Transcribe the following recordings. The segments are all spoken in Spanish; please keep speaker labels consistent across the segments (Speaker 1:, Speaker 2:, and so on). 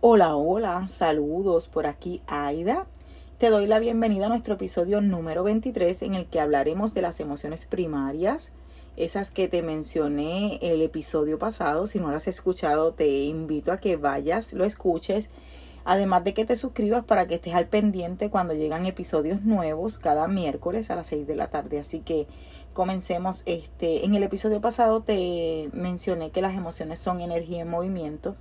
Speaker 1: Hola, hola, saludos por aquí Aida. Te doy la bienvenida a nuestro episodio número 23 en el que hablaremos de las emociones primarias, esas que te mencioné el episodio pasado. Si no las has escuchado, te invito a que vayas, lo escuches. Además de que te suscribas para que estés al pendiente cuando llegan episodios nuevos cada miércoles a las 6 de la tarde. Así que comencemos. Este, en el episodio pasado te mencioné que las emociones son energía en movimiento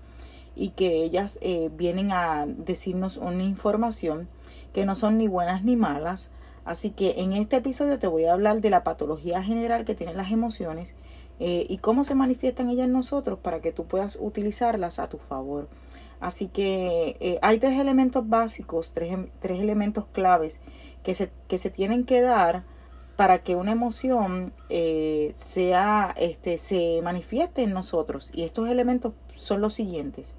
Speaker 1: y que ellas eh, vienen a decirnos una información que no son ni buenas ni malas. Así que en este episodio te voy a hablar de la patología general que tienen las emociones eh, y cómo se manifiestan ellas en nosotros para que tú puedas utilizarlas a tu favor. Así que eh, hay tres elementos básicos, tres, tres elementos claves que se, que se, tienen que dar para que una emoción sea, este, se manifieste en nosotros. Y estos elementos son los siguientes.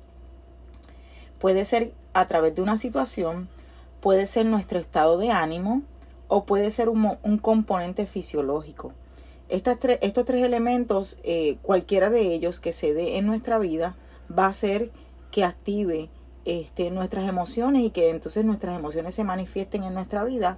Speaker 1: Puede ser a través de una situación, puede ser nuestro estado de ánimo o puede ser un, componente fisiológico. estos tres elementos, eh, cualquiera de ellos que se dé en nuestra vida, va a hacer que active este, nuestras emociones y que entonces nuestras emociones se manifiesten en nuestra vida.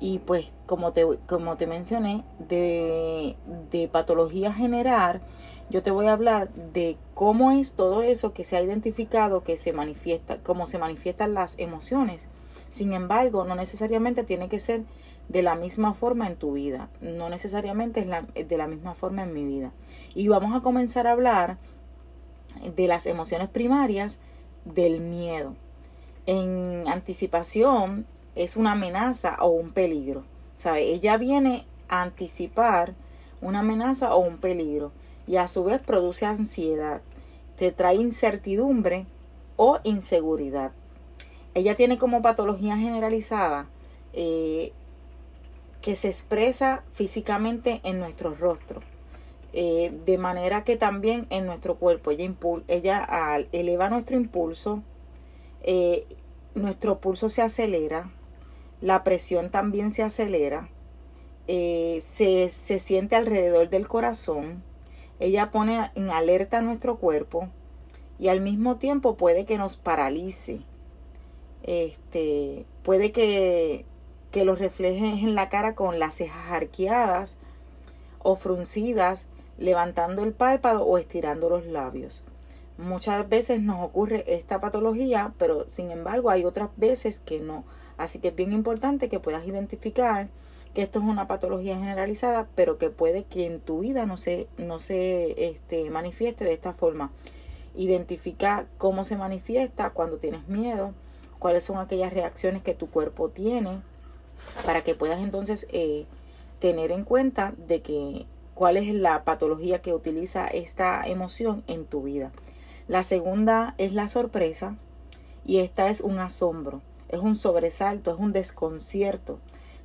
Speaker 1: Y pues como te, como te mencioné, de, de patología general, yo te voy a hablar de cómo es todo eso que se ha identificado, que se manifiesta, cómo se manifiestan las emociones. Sin embargo, no necesariamente tiene que ser de la misma forma en tu vida, no necesariamente es de la misma forma en mi vida. Y vamos a comenzar a hablar de las emociones primarias del miedo. En anticipación es una amenaza o un peligro. ¿Sabe? Ella viene a anticipar una amenaza o un peligro y a su vez produce ansiedad, te trae incertidumbre o inseguridad. Ella tiene como patología generalizada eh, que se expresa físicamente en nuestro rostro, eh, de manera que también en nuestro cuerpo. Ella, ella eleva nuestro impulso, eh, nuestro pulso se acelera, la presión también se acelera, se, se siente alrededor del corazón, ella pone en alerta nuestro cuerpo y al mismo tiempo puede que nos paralice. Este, puede que, que lo refleje en la cara con las cejas arqueadas o fruncidas, levantando el párpado o estirando los labios. Muchas veces nos ocurre esta patología, pero sin embargo hay otras veces que no. Así que es bien importante que puedas identificar que esto es una patología generalizada, pero que puede que en tu vida no se, no este, manifieste de esta forma. Identifica cómo se manifiesta cuando tienes miedo, cuáles son aquellas reacciones que tu cuerpo tiene, para que puedas entonces eh, tener en cuenta de que cuál es la patología que utiliza esta emoción en tu vida. La segunda es la sorpresa y esta es un asombro, es un sobresalto, es un desconcierto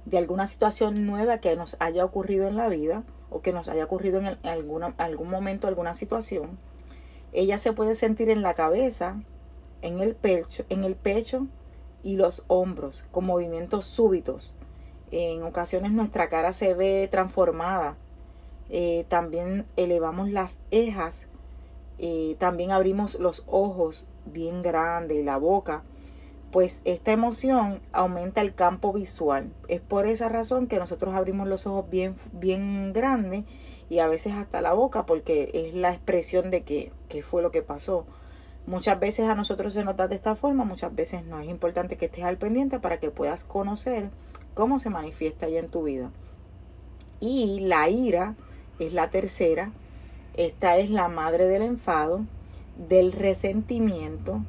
Speaker 1: de alguna situación nueva que nos haya ocurrido en la vida o que nos haya ocurrido en algún momento, alguna situación. Ella se puede sentir en la cabeza, en el pecho, en el pecho y los hombros, con movimientos súbitos. En ocasiones nuestra cara se ve transformada. Eh, también elevamos las cejas. Eh, también abrimos los ojos bien grandes y la boca. Pues esta emoción aumenta el campo visual. Es por esa razón que nosotros abrimos los ojos bien, bien grandes y a veces hasta la boca porque es la expresión de que, que fue lo que pasó. Muchas veces a nosotros se nos da de esta forma, muchas veces no. Es importante que estés al pendiente para que puedas conocer cómo se manifiesta ya en tu vida. Y la ira es la tercera. Esta es la madre del enfado, del resentimiento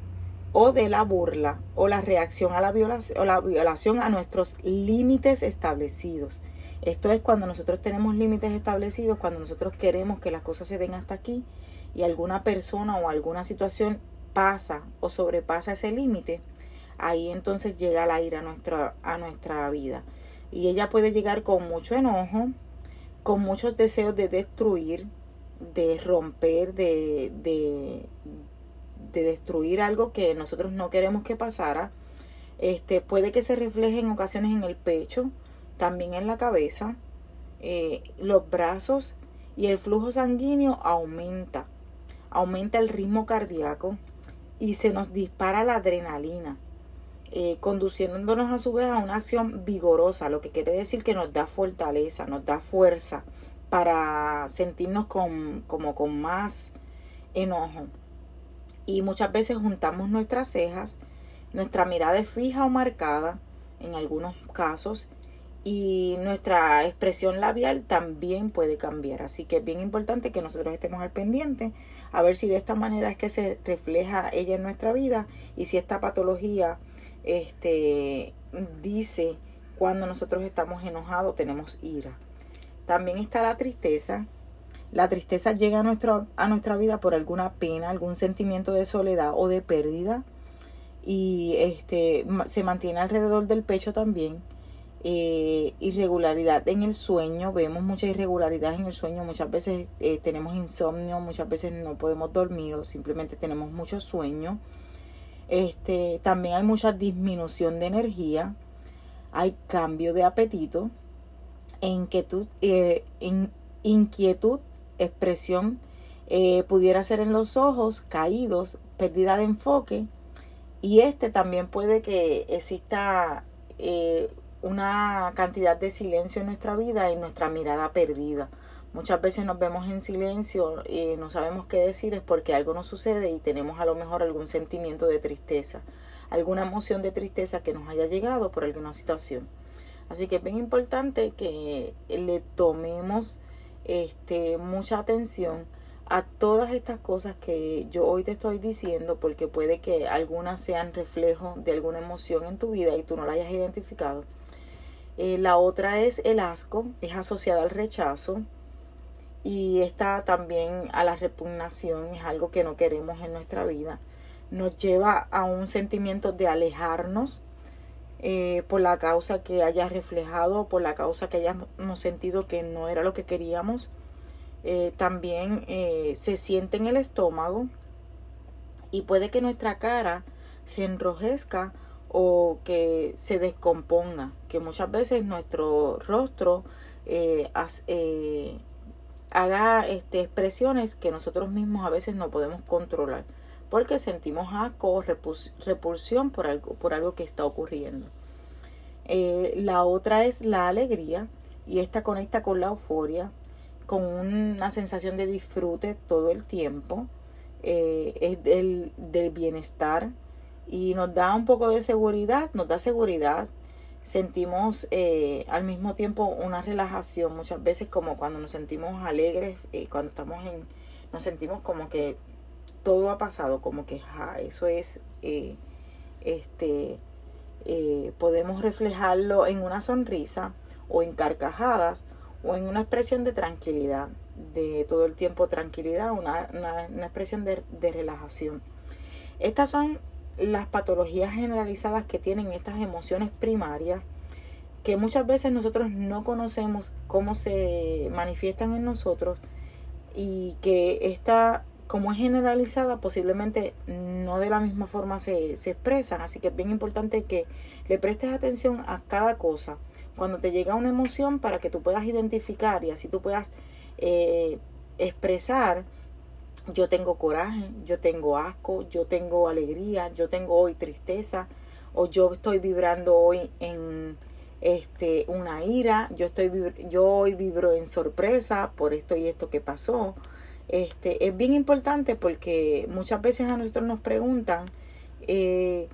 Speaker 1: o de la burla o la reacción a la violación, o la violación a nuestros límites establecidos. Esto es cuando nosotros tenemos límites establecidos, cuando nosotros queremos que las cosas se den hasta aquí y alguna persona o alguna situación pasa o sobrepasa ese límite, ahí entonces llega la ira a nuestra, a nuestra vida. Y ella puede llegar con mucho enojo, con muchos deseos de destruir, de romper, de, de, de destruir algo que nosotros no queremos que pasara. Este, puede que se refleje en ocasiones en el pecho, también en la cabeza, eh, los brazos y el flujo sanguíneo aumenta. Aumenta el ritmo cardíaco, y se nos dispara la adrenalina, eh, conduciéndonos a su vez a una acción vigorosa, lo que quiere decir que nos da fortaleza, nos da fuerza para sentirnos con, como con más enojo. Y muchas veces juntamos nuestras cejas, nuestra mirada es fija o marcada en algunos casos y nuestra expresión labial también puede cambiar. Así que es bien importante que nosotros estemos al pendiente a ver si de esta manera es que se refleja ella en nuestra vida y si esta patología este, dice cuando nosotros estamos enojados, tenemos ira. También está la tristeza. La tristeza llega a, nuestro, a nuestra vida por alguna pena, algún sentimiento de soledad o de pérdida. Y este, se mantiene alrededor del pecho también eh, irregularidad en el sueño, vemos mucha irregularidad en el sueño, muchas veces eh, tenemos insomnio, muchas veces no podemos dormir o simplemente tenemos mucho sueño. Este, también hay mucha disminución de energía, hay cambio de apetito, inquietud, eh, inquietud expresión, eh, pudiera ser en los ojos, caídos, pérdida de enfoque, y este también puede que exista eh, una cantidad de silencio en nuestra vida y nuestra mirada perdida. Muchas veces nos vemos en silencio y no sabemos qué decir es porque algo nos sucede y tenemos a lo mejor algún sentimiento de tristeza, alguna emoción de tristeza que nos haya llegado por alguna situación. Así que es bien importante que le tomemos este, mucha atención a todas estas cosas que yo hoy te estoy diciendo porque puede que algunas sean reflejo de alguna emoción en tu vida y tú no la hayas identificado eh, la otra es el asco, es asociada al rechazo y está también a la repugnación, es algo que no queremos en nuestra vida. Nos lleva a un sentimiento de alejarnos eh, por la causa que haya reflejado, por la causa que hayamos sentido que no era lo que queríamos. Eh, también se siente en el estómago y puede que nuestra cara se enrojezca o que se descomponga, que muchas veces nuestro rostro eh, eh, haga este, expresiones que nosotros mismos a veces no podemos controlar, porque sentimos asco o repulsión por algo, por algo que está ocurriendo. Eh, la otra es la alegría y esta conecta con la euforia, con una sensación de disfrute todo el tiempo, es del, del bienestar, y nos da un poco de seguridad, nos da seguridad, sentimos eh, al mismo tiempo una relajación, muchas veces como cuando nos sentimos alegres, eh, cuando estamos en, nos sentimos como que todo ha pasado, como que eso es, eh, este, podemos reflejarlo en una sonrisa o en carcajadas o en una expresión de tranquilidad, de todo el tiempo tranquilidad, una, una, expresión de, de relajación. Estas son las patologías generalizadas que tienen estas emociones primarias, que muchas veces nosotros no conocemos cómo se manifiestan en nosotros y que esta como es generalizada, posiblemente no de la misma forma se, se expresan. Así que es bien importante que le prestes atención a cada cosa. Cuando te llega una emoción para que tú puedas identificar y así tú puedas eh, expresar, yo tengo coraje, yo tengo asco, yo tengo alegría, yo tengo hoy tristeza, o yo estoy vibrando hoy en este una ira, yo estoy yo hoy vibro en sorpresa por esto y esto que pasó. Este es bien importante porque muchas veces a nosotros nos preguntan eh,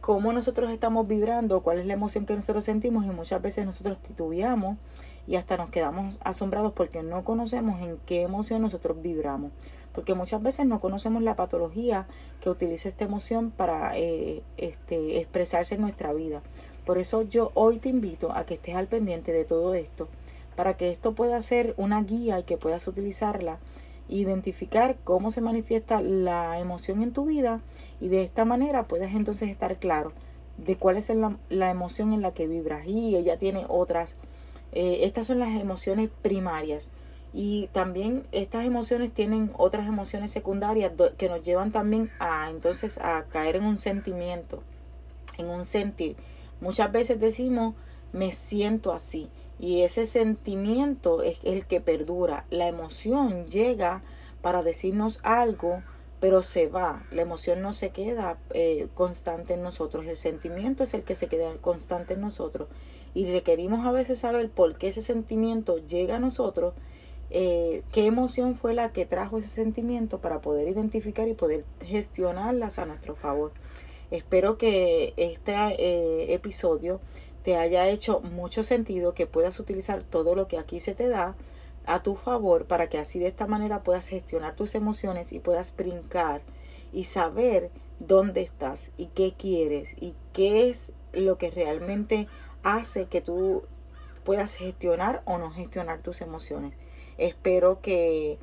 Speaker 1: cómo nosotros estamos vibrando, cuál es la emoción que nosotros sentimos y muchas veces nosotros titubeamos y hasta nos quedamos asombrados porque no conocemos en qué emoción nosotros vibramos. Porque muchas veces no conocemos la patología que utiliza esta emoción para eh, este, expresarse en nuestra vida. Por eso yo hoy te invito a que estés al pendiente de todo esto, para que esto pueda ser una guía y que puedas utilizarla identificar cómo se manifiesta la emoción en tu vida y de esta manera puedes entonces estar claro de cuál es la, la emoción en la que vibras. Y ella tiene otras eh, estas son las emociones primarias. Y también estas emociones tienen otras emociones secundarias que nos llevan también a entonces a caer en un sentimiento en un sentir. Muchas veces decimos me siento así y ese sentimiento es el que perdura. La emoción llega para decirnos algo, pero se va. La emoción no se queda eh, constante en nosotros. El sentimiento es el que se queda constante en nosotros. Y requerimos a veces saber por qué ese sentimiento llega a nosotros, eh, qué emoción fue la que trajo ese sentimiento para poder identificar y poder gestionarlas a nuestro favor. Espero que este eh, episodio te haya hecho mucho sentido, que puedas utilizar todo lo que aquí se te da a tu favor para que así de esta manera puedas gestionar tus emociones y puedas brincar y saber dónde estás y qué quieres y qué es lo que realmente hace que tú puedas gestionar o no gestionar tus emociones. Espero que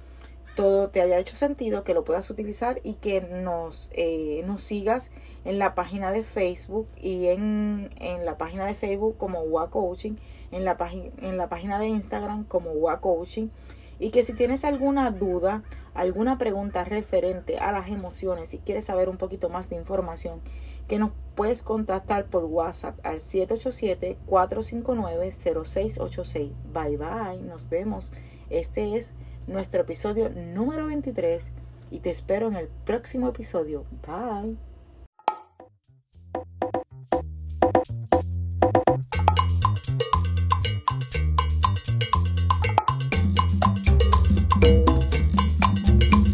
Speaker 1: todo te haya hecho sentido, que lo puedas utilizar y que nos, eh, nos sigas en la página de Facebook y en, la página de Facebook como WA Coaching, en la, en la página de Instagram como WA Coaching. Y que si tienes alguna duda, alguna pregunta referente a las emociones, si quieres saber un poquito más de información, que nos puedes contactar por WhatsApp al 787-459-0686. Bye bye, nos vemos. Este es nuestro episodio número 23 y te espero en el próximo episodio. Bye.